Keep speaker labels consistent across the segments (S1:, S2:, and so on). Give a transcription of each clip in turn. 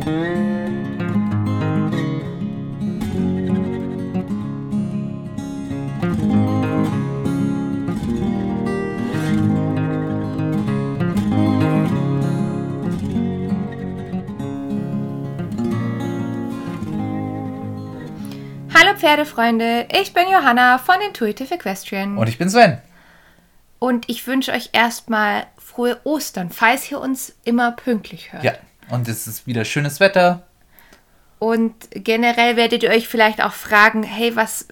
S1: Hallo Pferdefreunde, ich bin Johanna von Intuitive Equestrian.
S2: Und ich bin Sven.
S1: Und ich wünsche euch erstmal frohe Ostern, falls ihr uns immer pünktlich hört.
S2: Ja, und es ist wieder schönes Wetter.
S1: Und generell werdet ihr euch vielleicht auch fragen, hey, was,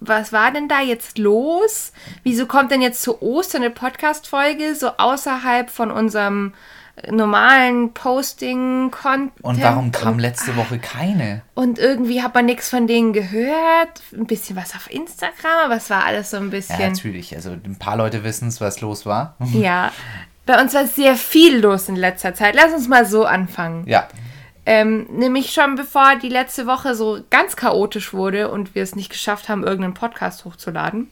S1: was war denn da jetzt los? Wieso kommt denn jetzt zu Ostern eine Podcast-Folge so außerhalb von unserem normalen Posting-Content?
S2: Und warum kam letzte Woche keine?
S1: Und irgendwie hat man nichts von denen gehört. Ein bisschen was auf Instagram, aber es war alles so ein
S2: Ja,
S1: bisschen.
S2: natürlich. Also ein paar Leute wissen es, was los war.
S1: Ja, bei uns war sehr viel los in letzter Zeit. Lass uns mal so anfangen.
S2: Ja,
S1: Ähm, nämlich schon bevor die letzte Woche so ganz chaotisch wurde und wir es nicht geschafft haben, irgendeinen Podcast hochzuladen,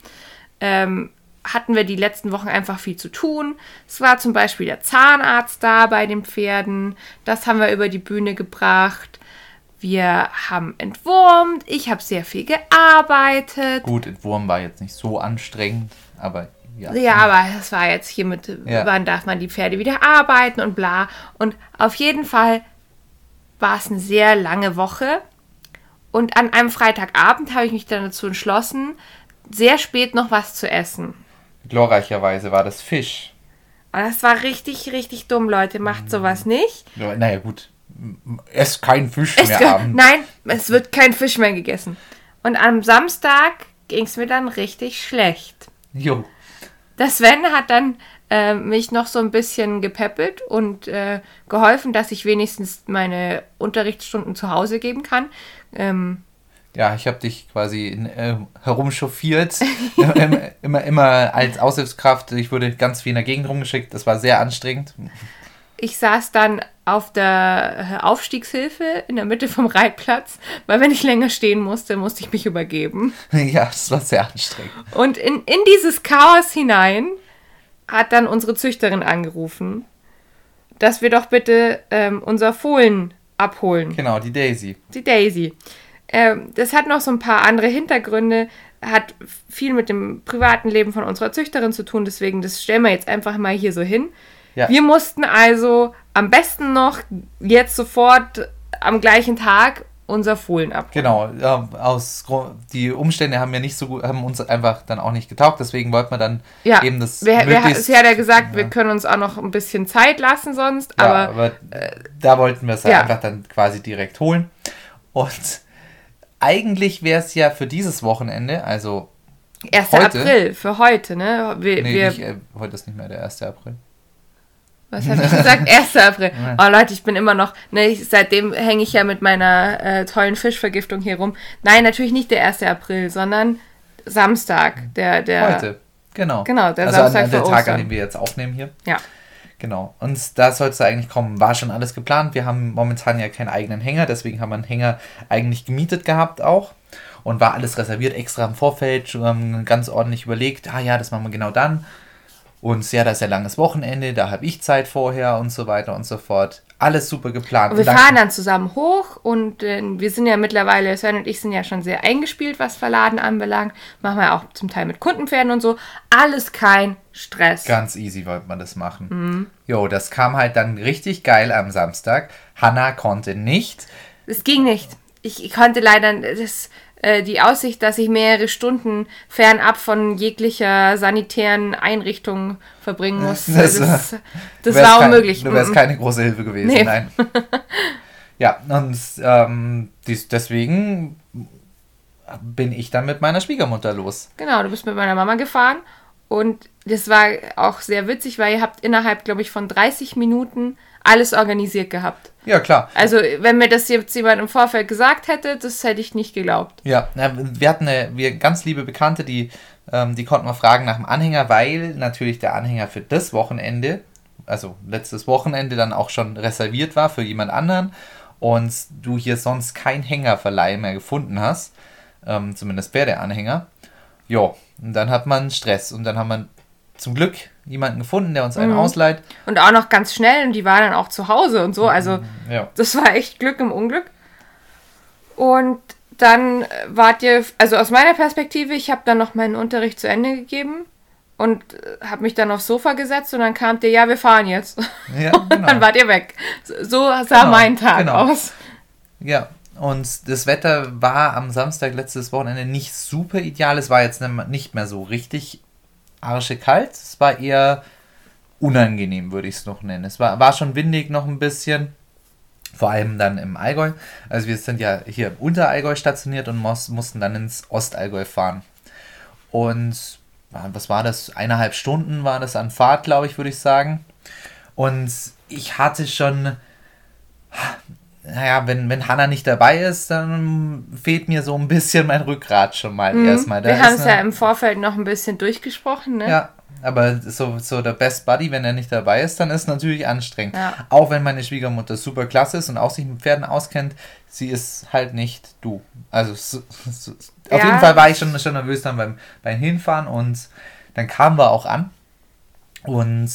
S1: ähm, hatten wir die letzten Wochen einfach viel zu tun. Es war zum Beispiel der Zahnarzt da bei den Pferden. Das haben wir über die Bühne gebracht. Wir haben entwurmt. Ich habe sehr viel gearbeitet.
S2: gut, Entwurm war jetzt nicht so anstrengend, aber ja.
S1: Ja, aber es war jetzt hier mit,
S2: Ja.
S1: wann darf man die Pferde wieder arbeiten und bla. Und auf jeden Fall war es eine sehr lange Woche. Und an einem Freitagabend habe ich mich dann dazu entschlossen, sehr spät noch was zu essen.
S2: Glorreicherweise war das Fisch.
S1: Und das war richtig, richtig dumm, Leute. Macht sowas nicht.
S2: Ja, Naja, gut. Esst kein Fisch
S1: Es
S2: mehr
S1: ge-
S2: abends.
S1: Nein, es wird kein Fisch mehr gegessen. Und am Samstag ging es mir dann richtig schlecht.
S2: Jo.
S1: Der Sven hat dann äh, mich noch so ein bisschen gepäppelt und äh, geholfen, dass ich wenigstens meine Unterrichtsstunden zu Hause geben kann. Ähm,
S2: Ja, ich habe dich quasi in, äh, herumchauffiert. immer, immer, als Aushilfskraft. Ich wurde ganz viel in der Gegend rumgeschickt. Das war sehr anstrengend.
S1: Ich saß dann auf der Aufstiegshilfe in der Mitte vom Reitplatz, weil wenn ich länger stehen musste, musste ich mich übergeben.
S2: ja, das war sehr anstrengend.
S1: Und in, in dieses Chaos hinein hat dann unsere Züchterin angerufen, dass wir doch bitte ähm, unser Fohlen abholen.
S2: Genau, die Daisy.
S1: die Daisy. Ähm, das hat noch so ein paar andere Hintergründe, hat viel mit dem privaten Leben von unserer Züchterin zu tun, deswegen das stellen wir jetzt einfach mal hier so hin.
S2: Ja.
S1: Wir mussten also am besten noch jetzt sofort am gleichen Tag unser Fohlen abholen.
S2: Genau, ja, aus die Umstände haben mir nicht so gut, haben uns einfach dann auch nicht getaugt, deswegen wollten wir dann
S1: Ja,
S2: eben das
S1: wer, wer,
S2: möglichst-
S1: sie hat ja gesagt, wir
S2: ja.
S1: können uns auch noch ein bisschen Zeit lassen sonst,
S2: Ja,
S1: aber
S2: aber, da wollten wir es
S1: ja.
S2: einfach dann quasi direkt holen. Und eigentlich wäre es ja für dieses Wochenende, also
S1: 1.
S2: heute?
S1: April für heute, ne? Wir,
S2: nee,
S1: wir,
S2: nicht, äh, heute ist nicht mehr der 1. April.
S1: Was habe ich gesagt? 1. April. Oh Leute, ich bin immer noch, ne, ich, seitdem hänge ich ja mit meiner äh, tollen Fischvergiftung hier rum. Nein, natürlich nicht der 1. April, sondern Samstag. Der, der,
S2: Heute, genau.
S1: Genau, der
S2: also
S1: Samstag
S2: an, an der Tag, an dem wir jetzt aufnehmen hier.
S1: Ja.
S2: Genau. Und da soll es eigentlich kommen. War schon alles geplant. Wir haben momentan ja keinen eigenen Hänger, deswegen haben wir einen Hänger eigentlich gemietet gehabt auch. Und war alles reserviert, extra im Vorfeld, ähm, ganz ordentlich überlegt, ah ja, das machen wir genau dann. Und ja, das ist ja langes Wochenende, da habe ich Zeit vorher und so weiter und so fort. Alles super geplant.
S1: Und wir
S2: Und
S1: fahren dann zusammen hoch und äh, wir sind ja mittlerweile, Sven und ich sind ja schon sehr eingespielt, was Verladen anbelangt. Machen wir auch zum Teil mit Kundenpferden und so. Alles kein Stress.
S2: Ganz easy wollte man das machen.
S1: Mhm.
S2: Jo, das kam halt dann richtig geil am Samstag. Hanna konnte nicht.
S1: Es ging nicht. Ich, ich konnte leider das, äh, die Aussicht, dass ich mehrere Stunden fernab von jeglicher sanitären Einrichtung verbringen muss,
S2: Das
S1: das,
S2: war-
S1: das, war
S2: kein-
S1: unmöglich.
S2: Du wärst
S1: Mhm.
S2: keine große Hilfe gewesen,
S1: Nee.
S2: nein. ja, und ähm, dies, deswegen bin ich dann mit meiner Schwiegermutter los.
S1: Genau, du bist mit meiner Mama gefahren und das war auch sehr witzig, weil ihr habt innerhalb, glaube ich, von 30 Minuten alles organisiert gehabt.
S2: Ja, klar.
S1: Also, wenn mir das jetzt jemand im Vorfeld gesagt hätte, das hätte ich nicht geglaubt.
S2: Ja, wir hatten eine wir ganz liebe Bekannte, die, ähm, die konnten wir fragen nach dem Anhänger, weil natürlich der Anhänger für das Wochenende, also letztes Wochenende, dann auch schon reserviert war für jemand anderen und du hier sonst kein Hängerverleih mehr gefunden hast, ähm, zumindest Pferdeanhänger. Jo, und dann hat man Stress und dann haben wir zum Glück jemanden gefunden, der uns einen mhm. ausleiht.
S1: Und auch noch ganz schnell und die war dann auch zu Hause und so. Also ja. das war echt Glück im Unglück. Und dann wart ihr, also aus meiner Perspektive, ich habe dann noch meinen Unterricht zu Ende gegeben und habe mich dann aufs Sofa gesetzt und dann kam ihr, ja, wir fahren jetzt. Ja, genau. dann wart ihr weg. So sah genau, mein Tag genau. aus.
S2: Ja, und das Wetter war am Samstag letztes Wochenende nicht super ideal. Es war jetzt nicht mehr so richtig arschekalt. Es war eher unangenehm, würde ich es noch nennen. Es war, war schon windig noch ein bisschen. Vor allem dann im Allgäu. Also wir sind ja hier im Unterallgäu stationiert und mussten dann ins Ostallgäu fahren. Und was war das? Eineinhalb Stunden war das an Fahrt, glaube ich, würde ich sagen. Und ich hatte schon, naja, wenn, wenn Hanna nicht dabei ist, dann fehlt mir so ein bisschen mein Rückgrat schon mal mhm. erstmal.
S1: Da Wir haben es ja im Vorfeld noch ein bisschen durchgesprochen, ne?
S2: Ja, aber so, so der Best Buddy, wenn er nicht dabei ist, dann ist es natürlich anstrengend. Ja. Auch wenn meine Schwiegermutter super klasse ist und auch sich mit Pferden auskennt, sie ist halt nicht du. Also so, so, auf ja. jeden Fall war ich schon, schon nervös dann beim, beim Hinfahren und dann kamen wir auch an und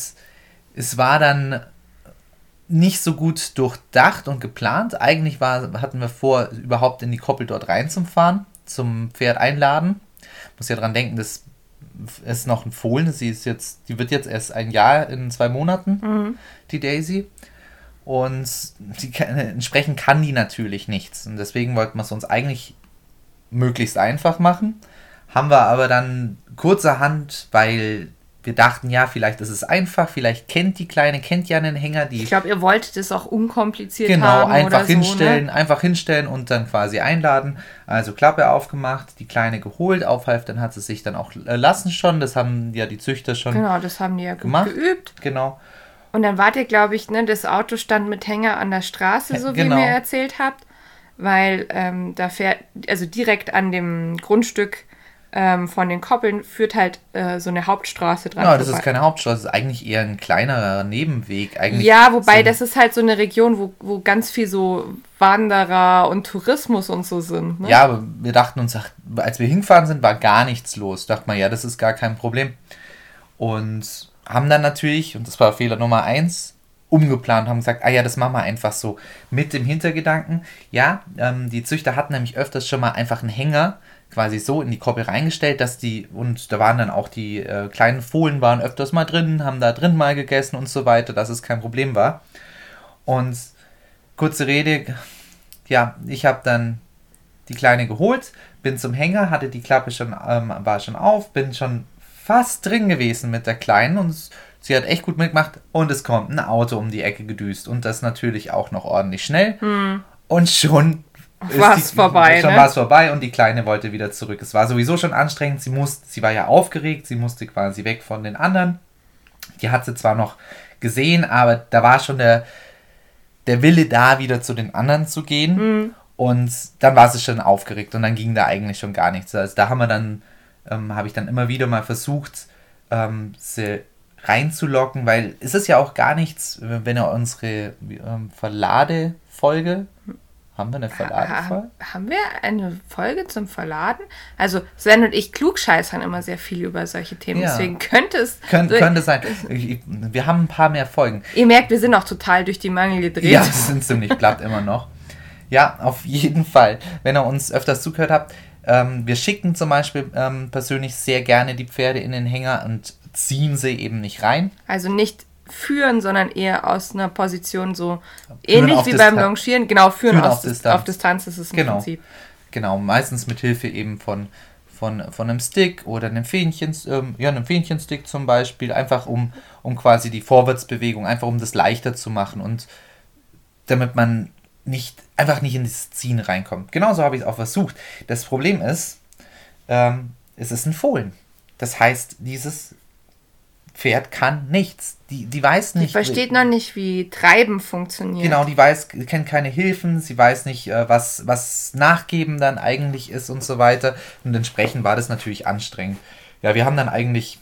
S2: es war dann nicht so gut durchdacht und geplant. Eigentlich war, hatten wir vor, überhaupt in die Koppel dort reinzufahren, zum Pferd einladen. Muss ja dran denken, das ist noch ein Fohlen. Sie ist jetzt, die wird jetzt erst ein Jahr in zwei Monaten, mhm. die Daisy. Und die, entsprechend kann die natürlich nichts. Und deswegen wollten wir es uns eigentlich möglichst einfach machen. Haben wir aber dann kurzerhand, weil wir dachten, ja, vielleicht ist es einfach, vielleicht kennt die Kleine, kennt ja einen Hänger. Die
S1: ich glaube, ihr wolltet es auch unkompliziert
S2: genau, haben. Genau, einfach hinstellen, so, ne? einfach hinstellen und dann quasi einladen. Also Klappe aufgemacht, die Kleine geholt, aufhalf, dann hat sie sich dann auch äh, lassen schon. Das haben ja die Züchter schon
S1: Genau, das haben die ja gemacht. geübt.
S2: Genau.
S1: Und dann wart ihr, glaube ich, ne, das Auto stand mit Hänger an der Straße, so genau. wie ihr erzählt habt. Weil ähm, da fährt, also direkt an dem Grundstück ähm, von den Koppeln führt halt äh, so eine Hauptstraße dran.
S2: Ja, das ist keine Hauptstraße, das ist eigentlich eher ein kleinerer Nebenweg. Eigentlich
S1: ja, wobei das ist halt so eine Region, wo, wo ganz viel so Wanderer und Tourismus und so sind.
S2: Ne? Ja, aber wir dachten uns, als wir hingefahren sind, war gar nichts los. Dachte man, ja, das ist gar kein Problem. Und haben dann natürlich, und das war Fehler Nummer eins, umgeplant, haben gesagt, ah ja, das machen wir einfach so. Mit dem Hintergedanken, ja, ähm, die Züchter hatten nämlich öfters schon mal einfach einen Hänger quasi so in die Koppel reingestellt, dass die, und da waren dann auch die äh, kleinen Fohlen waren öfters mal drin, haben da drin mal gegessen und so weiter, dass es kein Problem war. Und kurze Rede, ja, ich habe dann die Kleine geholt, bin zum Hänger, hatte die Klappe schon, ähm, war schon auf, bin schon fast drin gewesen mit der Kleinen und sie hat echt gut mitgemacht und es kommt ein Auto um die Ecke gedüst und das natürlich auch noch ordentlich schnell. Hm. Und schon
S1: war es vorbei.
S2: Schon ne? war es vorbei und die Kleine wollte wieder zurück. Es war sowieso schon anstrengend. Sie, musste, sie war ja aufgeregt, sie musste quasi weg von den anderen. Die hat sie zwar noch gesehen, aber da war schon der, der Wille da, wieder zu den anderen zu gehen. Mhm. Und dann war sie schon aufgeregt und dann ging da eigentlich schon gar nichts. Also da haben wir dann, ähm, habe ich dann immer wieder mal versucht, ähm, sie reinzulocken, weil es ist ja auch gar nichts, wenn er unsere ähm, Verladefolge haben wir eine Verladefolge?
S1: Ha, haben wir eine Folge zum Verladen? Also Sven und ich klugscheißern immer sehr viel über solche Themen, ja. deswegen könnte es...
S2: Kön so, könnte sein. Wir haben ein paar mehr Folgen.
S1: Ihr merkt, wir sind auch total durch die Mangel gedreht.
S2: Ja, wir sind ziemlich platt immer noch. Ja, auf jeden Fall. Wenn ihr uns öfters zugehört habt, ähm, wir schicken zum Beispiel ähm, persönlich sehr gerne die Pferde in den Hänger und ziehen sie eben nicht rein.
S1: Also nicht führen, sondern eher aus einer Position so führen ähnlich wie beim Longieren. Genau, führen, führen auf, Distanz. auf Distanz ist es im
S2: genau.
S1: Prinzip.
S2: Genau, meistens mit Hilfe eben von, von, von einem Stick oder einem Fähnchen, ähm, ja, einem Fähnchenstick zum Beispiel, einfach um, um quasi die Vorwärtsbewegung, einfach um das leichter zu machen und damit man nicht, einfach nicht in das Ziehen reinkommt. Genauso habe ich es auch versucht. Das Problem ist, ähm, es ist ein Fohlen. Das heißt, dieses Pferd kann nichts. Die, die weiß nicht.
S1: Die versteht noch nicht, wie Treiben funktioniert.
S2: Genau, die weiß, kennt keine Hilfen, sie weiß nicht, äh, was, was Nachgeben dann eigentlich ist und so weiter. Und entsprechend war das natürlich anstrengend. Ja, wir haben dann eigentlich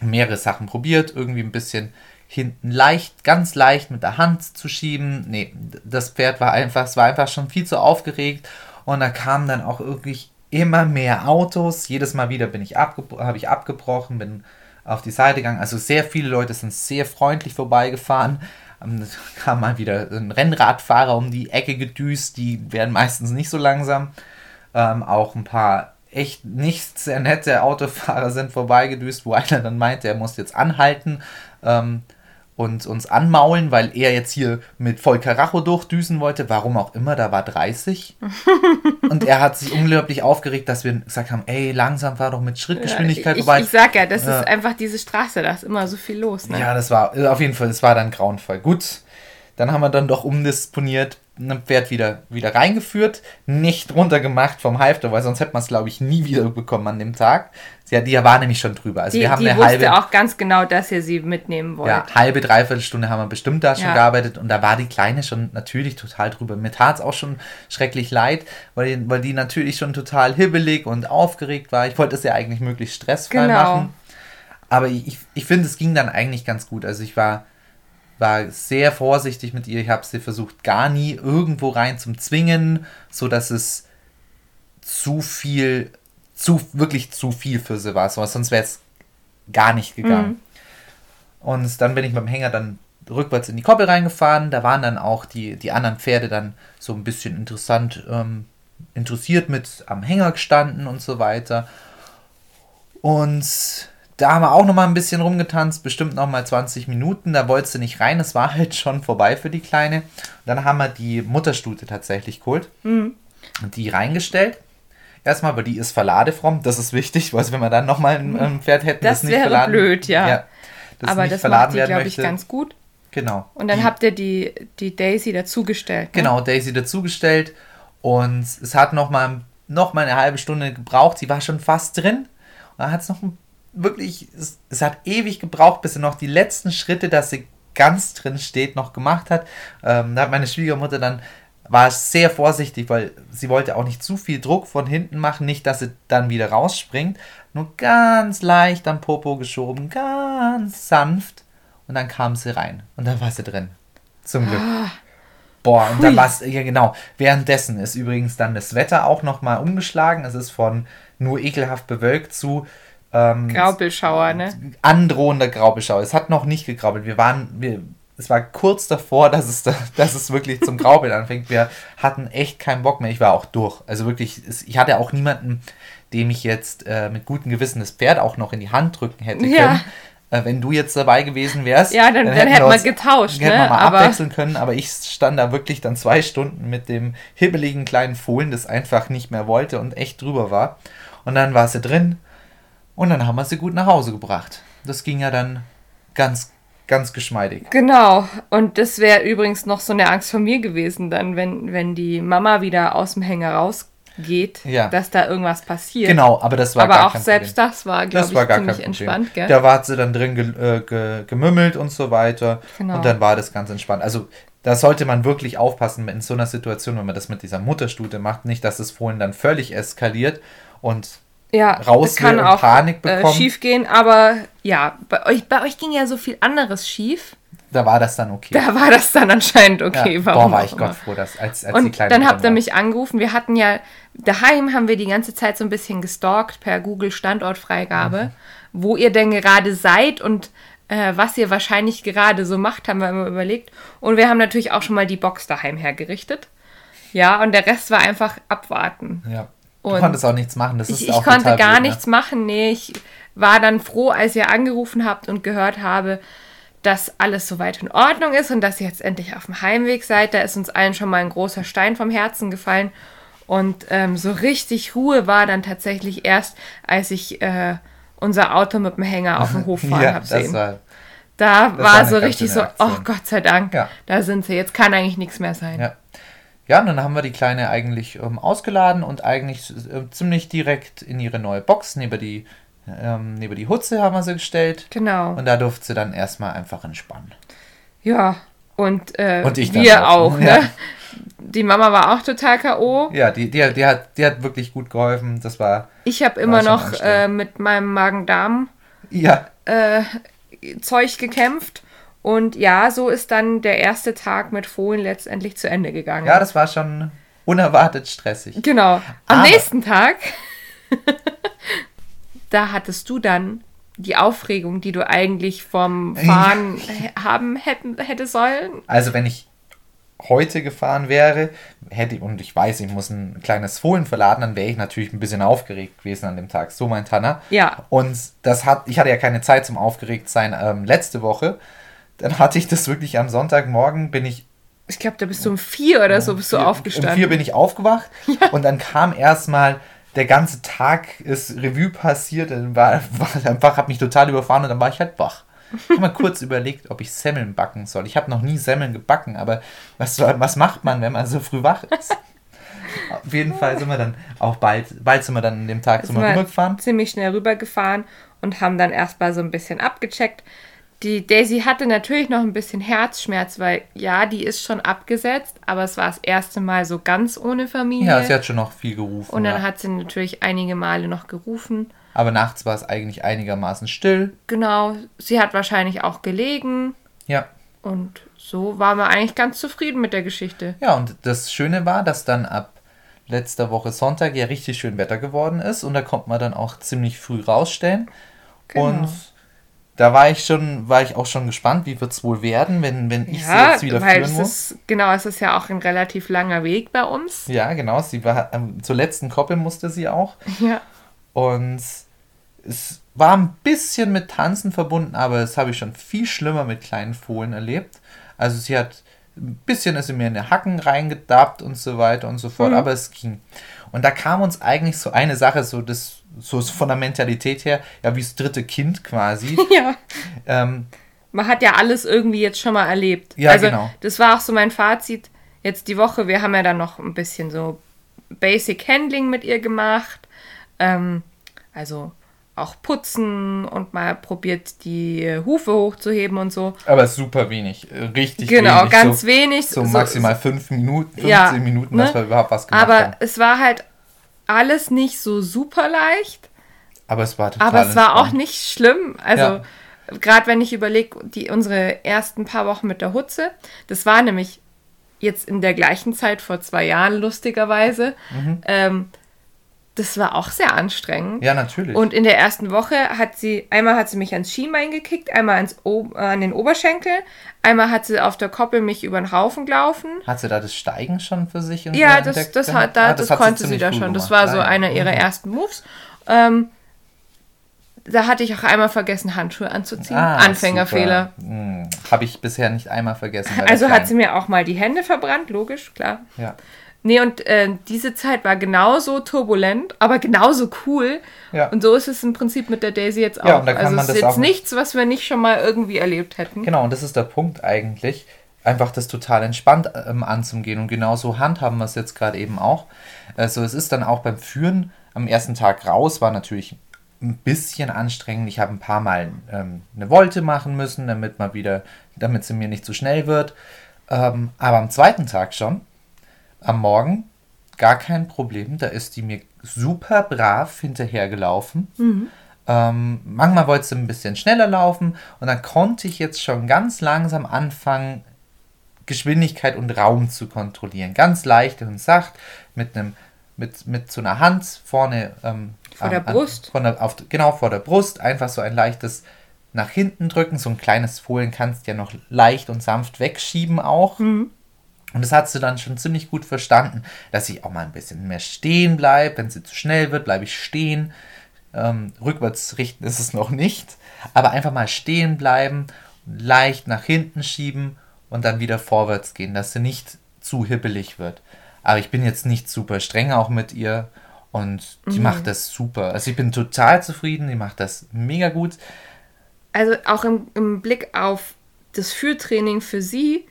S2: mehrere Sachen probiert, irgendwie ein bisschen hinten leicht, ganz leicht mit der Hand zu schieben. Nee, das Pferd war einfach, es war einfach schon viel zu aufgeregt und da kamen dann auch wirklich immer mehr Autos. Jedes Mal wieder bin ich abge habe ich abgebrochen, bin auf die Seite gegangen. Also sehr viele Leute sind sehr freundlich vorbeigefahren. Ähm, Es kam mal wieder ein Rennradfahrer um die Ecke gedüst, die werden meistens nicht so langsam. Ähm, auch ein paar echt nicht sehr nette Autofahrer sind vorbeigedüst, wo einer dann meinte, er muss jetzt anhalten ähm, und uns anmaulen, weil er jetzt hier mit voll Karacho durchdüsen wollte. Warum auch immer, da war 30. und er hat sich unglaublich aufgeregt, dass wir gesagt haben, ey, langsam fahr doch mit Schrittgeschwindigkeit
S1: ich,
S2: vorbei.
S1: ich sag ja, das
S2: Ja.
S1: ist einfach diese Straße, da ist immer so viel los. Ne?
S2: Ja, das war äh, auf jeden Fall, das war dann grauenvoll. Gut, dann haben wir dann doch umdisponiert, ein Pferd wieder, wieder reingeführt, nicht runtergemacht vom Halfter, weil sonst hätte man es, glaube ich, nie wieder bekommen an dem Tag. Ja, die war nämlich schon drüber. Also
S1: die
S2: wir haben
S1: die
S2: eine
S1: wusste
S2: halbe,
S1: auch ganz genau, dass ihr sie mitnehmen wollt.
S2: ja, halbe, dreiviertel Stunde haben wir bestimmt da schon
S1: Ja.
S2: gearbeitet und da war die Kleine schon natürlich total drüber. Mir tat es auch schon schrecklich leid, weil, weil die natürlich schon total hibbelig und aufgeregt war. Ich wollte es ja eigentlich möglichst stressfrei
S1: Genau.
S2: machen. Aber ich, ich finde, es ging dann eigentlich ganz gut. Also ich war, war sehr vorsichtig mit ihr. Ich habe sie versucht, gar nie irgendwo rein zum Zwingen, so dass es zu viel, zu, wirklich zu viel für sie war. So, sonst wäre es gar nicht gegangen. Und dann bin ich mit dem Hänger dann rückwärts in die Koppel reingefahren. Da waren dann auch die, die anderen Pferde dann so ein bisschen interessant, ähm, interessiert mit am Hänger gestanden und so weiter. Und da haben wir auch noch mal ein bisschen rumgetanzt, bestimmt noch mal 20 Minuten. Da wollte sie nicht rein, es war halt schon vorbei für die Kleine. Dann haben wir die Mutterstute tatsächlich geholt
S1: Mhm.
S2: und die reingestellt. Erstmal, aber die ist verladefromm, das ist wichtig, weil wenn wir dann noch mal ein, ein Pferd hätten,
S1: Das wäre blöd, ja.
S2: das
S1: Aber
S2: nicht
S1: das macht die, glaube ich, ganz gut.
S2: Genau.
S1: Und dann habt ihr die, die Daisy dazugestellt. Ne?
S2: Genau, Daisy dazugestellt und es hat noch mal, noch mal eine halbe Stunde gebraucht. Sie war schon fast drin und dann hat es noch ein- wirklich, es, es hat ewig gebraucht, bis sie noch die letzten Schritte, dass sie ganz drin steht, noch gemacht hat. Ähm, da hat meine Schwiegermutter dann war sehr vorsichtig, weil sie wollte auch nicht zu viel Druck von hinten machen, nicht, dass sie dann wieder rausspringt. Nur ganz leicht am Popo geschoben, ganz sanft und dann kam sie rein und dann war sie drin. Zum Glück. Boah, und dann war es, ja genau, währenddessen ist übrigens dann das Wetter auch nochmal umgeschlagen. Es ist von nur ekelhaft bewölkt zu ähm,
S1: Graupelschauer, ne?
S2: androhender Graubeschau. Es hat noch nicht gegraubelt. Wir waren, wir, es war kurz davor, dass es, da, dass es wirklich zum Graubeln anfängt. Wir hatten echt keinen Bock mehr. Ich war auch durch. Also wirklich, es, ich hatte auch niemanden, dem ich jetzt äh, mit gutem Gewissen das Pferd auch noch in die Hand drücken hätte
S1: Ja.
S2: können. Äh, wenn du jetzt dabei gewesen wärst,
S1: Ja, dann- dann hätten wir
S2: uns-
S1: getauscht,
S2: hätten wir
S1: ne?
S2: mal
S1: Aber-
S2: abwechseln können, aber ich stand da wirklich dann zwei Stunden mit dem hibbeligen kleinen Fohlen, das einfach nicht mehr wollte und echt drüber war. Und dann war sie drin und dann haben wir sie gut nach Hause gebracht. Das ging ja dann ganz, ganz geschmeidig.
S1: Genau. Und das wäre übrigens noch so eine Angst von mir gewesen, dann, wenn, wenn die Mama wieder aus dem Hänger rausgeht,
S2: Ja.
S1: dass da irgendwas passiert.
S2: Genau, aber das war
S1: Aber
S2: gar
S1: auch
S2: kein
S1: selbst
S2: Problem.
S1: das war, glaube ich,
S2: war gar
S1: ziemlich
S2: kein
S1: entspannt, gell?
S2: Da war sie dann drin ge äh, ge gemümmelt und so weiter.
S1: Genau.
S2: Und dann war das ganz entspannt. Also da sollte man wirklich aufpassen in so einer Situation, wenn man das mit dieser Mutterstute macht, nicht, dass das Fohlen dann völlig eskaliert und
S1: ja,
S2: raus
S1: kann auch
S2: Panik
S1: äh,
S2: bekommt.
S1: schief gehen, aber ja, bei euch, bei euch ging ja so viel anderes schief.
S2: da war das dann okay.
S1: Da war das dann anscheinend okay.
S2: ja,
S1: warum
S2: boah, war ich. Gott froh, dass als, als die
S1: Und
S2: Kleine
S1: dann habt ihr mich angerufen. Wir hatten ja, daheim haben wir die ganze Zeit so ein bisschen gestalkt per Google Standortfreigabe,
S2: Mhm.
S1: wo ihr denn gerade seid und äh, was ihr wahrscheinlich gerade so macht, haben wir immer überlegt. Und wir haben natürlich auch schon mal die Box daheim hergerichtet. Ja, und der Rest war einfach abwarten.
S2: Ja. Du
S1: Und
S2: konntest auch nichts machen. Das ist
S1: Ich, ich
S2: auch
S1: konnte gar
S2: blöd, ne?
S1: nichts machen. Nee, ich war dann froh, als ihr angerufen habt und gehört habe, dass alles soweit in Ordnung ist und dass ihr jetzt endlich auf dem Heimweg seid. Da ist uns allen schon mal ein großer Stein vom Herzen gefallen. Und ähm, so richtig Ruhe war dann tatsächlich erst, als ich äh, unser Auto mit dem Hänger auf dem Hof fahren
S2: Ja,
S1: habe sehen.
S2: war.
S1: da
S2: war
S1: war so richtig so, oh. Gott sei Dank,
S2: Ja.
S1: da sind sie. Jetzt kann eigentlich nichts mehr sein.
S2: Ja. Ja, und dann haben wir die Kleine eigentlich ähm, ausgeladen und eigentlich äh, ziemlich direkt in ihre neue Box neben die, ähm, neben die Hutze haben wir sie gestellt.
S1: Genau.
S2: Und da durfte sie dann erstmal einfach entspannen.
S1: Ja, und, äh,
S2: Und
S1: wir
S2: auch,
S1: auch,
S2: ja.
S1: ne? Die Mama war auch total K.O.
S2: Ja, die, die, die, hat, die hat wirklich gut geholfen. Das war,
S1: Ich habe immer noch äh, mit meinem Magen-Darm
S2: ja,
S1: äh, Zeug gekämpft. Und ja, so ist dann der erste Tag mit Fohlen letztendlich zu Ende gegangen.
S2: ja, das war schon unerwartet stressig.
S1: genau. Am
S2: Aber-
S1: nächsten Tag, da hattest du dann die Aufregung, die du eigentlich vom Fahren haben hätten, hätte sollen?
S2: Also wenn ich heute gefahren wäre, hätte ich, und ich weiß, ich muss ein kleines Fohlen verladen, dann wäre ich natürlich ein bisschen aufgeregt gewesen an dem Tag. So mein Tanner.
S1: Ja.
S2: Und das hat, ich hatte ja keine Zeit zum Aufgeregtsein ähm, letzte Woche. Dann hatte ich das wirklich am Sonntagmorgen, bin ich.
S1: Ich glaube, da bist du um vier oder so bist du aufgestanden.
S2: Um vier bin ich aufgewacht ja. und dann kam erstmal der ganze Tag ist Revue passiert, dann war, war einfach, hat mich total überfahren und dann war ich halt wach. Ich habe mal kurz überlegt, ob ich Semmeln backen soll. Ich habe noch nie Semmeln gebacken, aber was, was macht man, wenn man so früh wach ist? Auf jeden Fall sind wir dann auch bald, bald sind wir dann an dem Tag sind wir
S1: rübergefahren. Ziemlich schnell rübergefahren und haben dann erstmal so ein bisschen abgecheckt. Die Daisy hatte natürlich noch ein bisschen Herzschmerz, weil ja, die ist schon abgesetzt, aber es war das erste Mal so ganz ohne Familie.
S2: Ja, sie hat schon noch viel gerufen.
S1: Und dann
S2: ja.
S1: hat sie natürlich einige Male noch gerufen.
S2: Aber nachts war es eigentlich einigermaßen still.
S1: Genau, sie hat wahrscheinlich auch gelegen.
S2: Ja.
S1: Und so waren wir eigentlich ganz zufrieden mit der Geschichte.
S2: Ja, und das Schöne war, dass dann ab letzter Woche Sonntag ja richtig schön Wetter geworden ist und da konnte man dann auch ziemlich früh rausstellen. Genau. Und da war ich schon, war ich auch schon gespannt, wie wird es wohl werden, wenn, wenn ich ja, sie jetzt wieder
S1: weil führen muss. Ist, genau, es ist ja auch ein relativ langer Weg bei uns.
S2: Ja, genau. Sie war ähm, zur letzten Koppel musste sie auch.
S1: Ja.
S2: Und es war ein bisschen mit Tanzen verbunden, aber das habe ich schon viel schlimmer mit kleinen Fohlen erlebt. Also sie hat ein bisschen ist sie mir in die Hacken reingedappt und so weiter und so fort, mhm. aber es ging. Und da kam uns eigentlich so eine Sache, so das, so von der Mentalität her, ja, wie das dritte Kind quasi.
S1: ja.
S2: Ähm,
S1: Man hat ja alles irgendwie jetzt schon mal erlebt.
S2: Ja, also, genau.
S1: Das war auch so mein Fazit jetzt die Woche. Wir haben ja dann noch ein bisschen so Basic Handling mit ihr gemacht. Ähm, also auch putzen und mal probiert, die Hufe hochzuheben und so.
S2: Aber super wenig, richtig
S1: genau,
S2: wenig.
S1: Genau, ganz
S2: so,
S1: wenig.
S2: So, maximal fünf Minuten, 15 ja, Minuten, ne? dass wir überhaupt was gemacht
S1: Aber
S2: haben.
S1: Aber es war halt alles nicht so super leicht.
S2: Aber es war total
S1: Aber es war auch nicht schlimm. Also ja. gerade wenn ich überlege, die unsere ersten paar Wochen mit der Hutze, das war nämlich jetzt in der gleichen Zeit vor zwei Jahren lustigerweise.
S2: Mhm.
S1: Ähm, das war auch sehr anstrengend.
S2: Ja, natürlich.
S1: Und in der ersten Woche hat sie, einmal hat sie mich ans Schienbein gekickt, einmal ans o äh, an den Oberschenkel, einmal hat sie auf der Koppel mich über den Haufen gelaufen.
S2: Hat sie da das Steigen schon für sich
S1: Ja, das, das, hat, da, ah, das, das hat konnte sie, sie da schon. Gemacht. Das war so einer ihrer mhm. ersten Moves. Ähm, da hatte ich auch einmal vergessen, Handschuhe anzuziehen. Ah, Anfängerfehler.
S2: Hm, Habe ich bisher nicht einmal vergessen.
S1: Also hat sie mir auch mal die Hände verbrannt, logisch, klar.
S2: Ja.
S1: Nee, und äh, diese Zeit war genauso turbulent, aber genauso cool.
S2: Ja.
S1: Und so ist es im Prinzip mit der Daisy jetzt auch.
S2: Ja, und da kann
S1: also
S2: man
S1: es
S2: das
S1: ist jetzt nichts, was wir nicht schon mal irgendwie erlebt hätten.
S2: Genau, und das ist der Punkt eigentlich, einfach das total entspannt ähm, anzugehen. Und genauso handhaben wir es jetzt gerade eben auch. Also es ist dann auch beim Führen am ersten Tag raus, war natürlich ein bisschen anstrengend. Ich habe ein paar Mal ähm, eine Wolte machen müssen, damit mal wieder, damit sie mir nicht zu schnell wird. Ähm, aber am zweiten Tag schon am Morgen, gar kein Problem. Da ist die mir super brav hinterhergelaufen.
S1: Mhm.
S2: Ähm, manchmal wollte sie ein bisschen schneller laufen und dann konnte ich jetzt schon ganz langsam anfangen, Geschwindigkeit und Raum zu kontrollieren. Ganz leicht und sacht mit einem mit, mit so einer Hand vorne ähm,
S1: vor der Brust.
S2: An, der, auf, genau vor der Brust. Einfach so ein leichtes nach hinten drücken. So ein kleines Fohlen kannst du ja noch leicht und sanft wegschieben auch.
S1: Mhm.
S2: Und das hat sie dann schon ziemlich gut verstanden, dass ich auch mal ein bisschen mehr stehen bleibe. Wenn sie zu schnell wird, bleibe ich stehen. Ähm, rückwärts richten ist es noch nicht. Aber einfach mal stehen bleiben, leicht nach hinten schieben und dann wieder vorwärts gehen, dass sie nicht zu hippelig wird. Aber ich bin jetzt nicht super streng auch mit ihr und die mhm. macht das super. Also ich bin total zufrieden, die macht das mega gut.
S1: Also auch im, im Blick auf das Führtraining für sie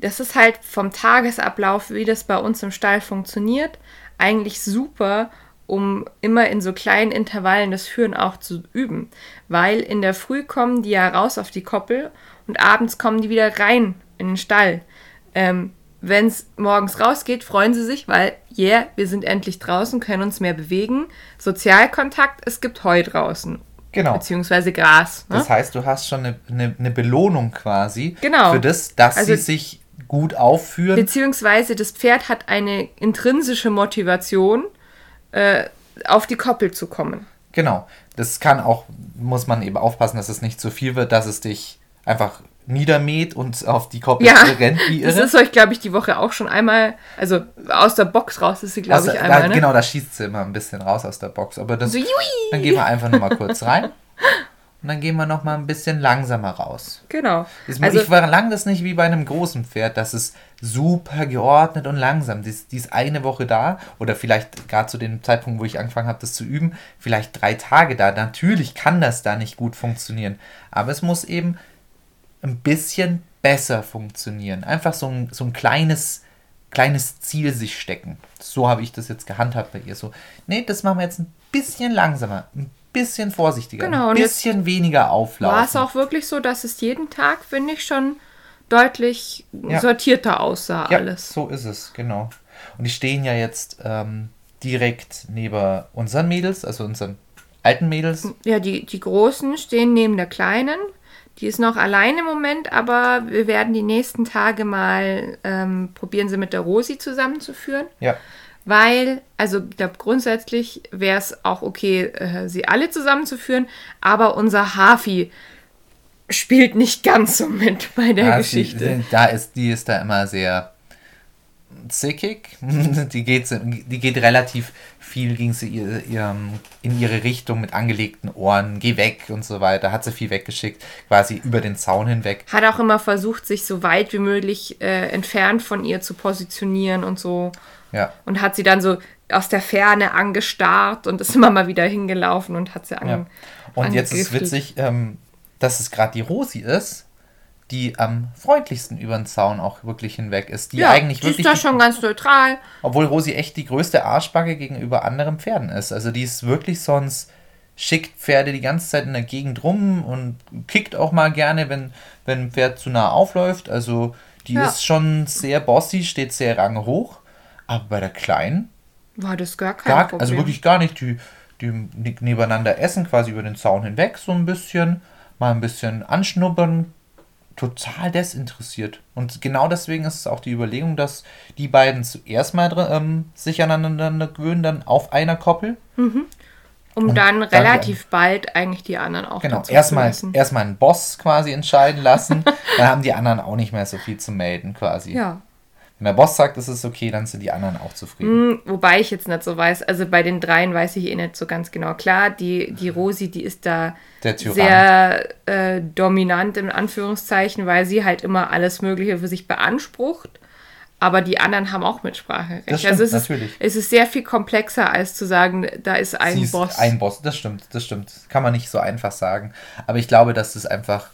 S1: das ist halt vom Tagesablauf, wie das bei uns im Stall funktioniert, eigentlich super, um immer in so kleinen Intervallen das Führen auch zu üben. Weil in der Früh kommen die ja raus auf die Koppel und abends kommen die wieder rein in den Stall. Ähm, Wenn es morgens rausgeht, freuen sie sich, weil, yeah, wir sind endlich draußen, können uns mehr bewegen. Sozialkontakt, es gibt Heu draußen.
S2: Genau.
S1: Beziehungsweise Gras.
S2: Ne? Das heißt, du hast schon eine, eine, eine Belohnung quasi
S1: genau.
S2: für das, dass also, sie sich gut aufführen.
S1: Beziehungsweise das Pferd hat eine intrinsische Motivation, äh, auf die Koppel zu kommen.
S2: Genau. Das kann auch, muss man eben aufpassen, dass es nicht zu viel wird, dass es dich einfach niedermäht und auf die Koppel
S1: Ja,
S2: rennt wie
S1: Das
S2: irre.
S1: ist euch, glaube ich, die Woche auch schon einmal, also aus der Box raus ist sie, glaube ich, einmal,
S2: da,
S1: ne?
S2: Genau, da schießt sie immer ein bisschen raus aus der Box. Aber das,
S1: So,
S2: dann gehen wir einfach nur mal kurz rein. Und dann gehen wir noch mal ein bisschen langsamer raus.
S1: Genau.
S2: Ich,
S1: Also,
S2: ich verlange das nicht wie bei einem großen Pferd, das ist super geordnet und langsam. Die ist, die ist eine Woche da oder vielleicht gerade zu dem Zeitpunkt, wo ich angefangen habe, das zu üben, vielleicht drei Tage da. Natürlich kann das da nicht gut funktionieren, aber es muss eben ein bisschen besser funktionieren. Einfach so ein, so ein kleines, kleines Ziel sich stecken. So habe ich das jetzt gehandhabt bei ihr. So, nee, das machen wir jetzt ein bisschen langsamer, ein bisschen vorsichtiger,
S1: Genau,
S2: ein bisschen weniger auflaufen.
S1: war es auch wirklich so, dass es jeden Tag, finde ich, schon deutlich
S2: Ja.
S1: sortierter aussah
S2: Ja,
S1: alles.
S2: so ist es, genau. Und die stehen ja jetzt ähm, direkt neben unseren Mädels, also unseren alten Mädels.
S1: Ja, die, die Großen stehen neben der Kleinen. Die ist noch allein im Moment, aber wir werden die nächsten Tage mal ähm, probieren, sie mit der Rosi zusammenzuführen.
S2: Ja,
S1: Weil, also ich glaube, grundsätzlich wäre es auch okay, äh, sie alle zusammenzuführen, aber unser Hafi spielt nicht ganz so mit bei der
S2: ja
S1: Geschichte.
S2: Sie, da ist, die ist da immer sehr zickig. Die geht, die geht relativ viel, ging sie ihr, ihrem, in ihre Richtung mit angelegten Ohren, geh weg und so weiter. Hat sie viel weggeschickt, quasi über den Zaun hinweg.
S1: Hat auch immer versucht, sich so weit wie möglich äh, entfernt von ihr zu positionieren und so.
S2: Ja,
S1: Und hat sie dann so aus der Ferne angestarrt und ist immer mal wieder hingelaufen und hat sie an.
S2: Ja. Und jetzt ist
S1: angegriffelt.
S2: witzig, ähm, dass es gerade die Rosi ist, die am freundlichsten über den Zaun auch wirklich hinweg ist. Die
S1: Ja,
S2: eigentlich
S1: die ist da schon ganz neutral.
S2: obwohl Rosi echt die größte Arschbacke gegenüber anderen Pferden ist. Also die ist wirklich sonst schickt Pferde die ganze Zeit in der Gegend rum und kickt auch mal gerne, wenn, wenn ein Pferd zu nah aufläuft. Also die
S1: Ja.
S2: ist schon sehr bossy, steht sehr ranghoch. Aber bei der Kleinen
S1: War das gar kein
S2: gar,
S1: Problem.
S2: also wirklich gar nicht. Die, die ne- nebeneinander essen, quasi über den Zaun hinweg, so ein bisschen, mal ein bisschen anschnuppern, total desinteressiert. Und genau deswegen ist es auch die Überlegung, dass die beiden zuerst mal ähm, sich aneinander gewöhnen, dann auf einer Koppel.
S1: um
S2: und
S1: dann
S2: dann
S1: relativ bald eigentlich die anderen auch
S2: Genau,
S1: dazu zu
S2: erstmal
S1: lassen.
S2: erstmal einen Boss quasi entscheiden lassen. dann haben die anderen auch nicht mehr so viel zu melden, quasi.
S1: Ja.
S2: Wenn der Boss sagt, es ist okay, dann sind die anderen auch zufrieden.
S1: Hm, Wobei ich jetzt nicht so weiß, also bei den dreien weiß ich eh nicht so ganz genau. Klar, die, die Rosi, die ist da sehr äh, dominant in Anführungszeichen, weil sie halt immer alles Mögliche für sich beansprucht. Aber die anderen haben auch Mitspracherecht.
S2: Das stimmt,
S1: also es ist,
S2: natürlich.
S1: es ist sehr viel komplexer, als zu sagen, da ist ein
S2: Sie ist
S1: Boss.
S2: Ein Boss, das stimmt, das stimmt. Kann man nicht so einfach sagen. Aber ich glaube, dass das einfach